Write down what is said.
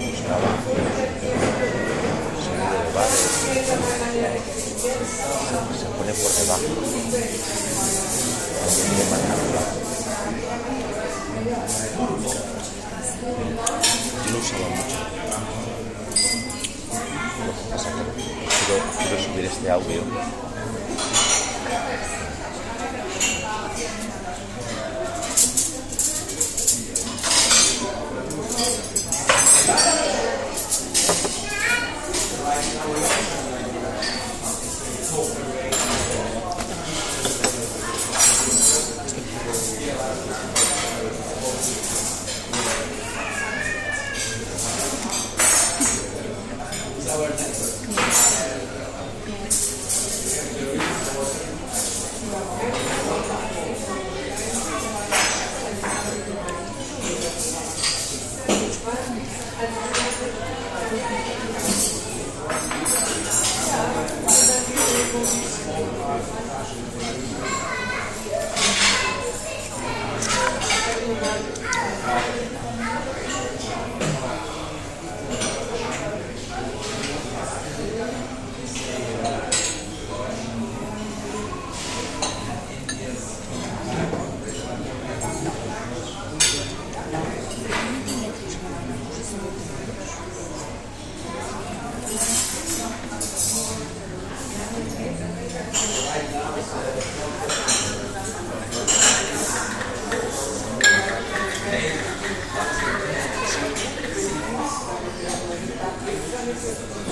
Gustaba sonido de bares se pone por debajo lo usaba mucho. Quiero, quiero subir este audio. Thank you. Yes.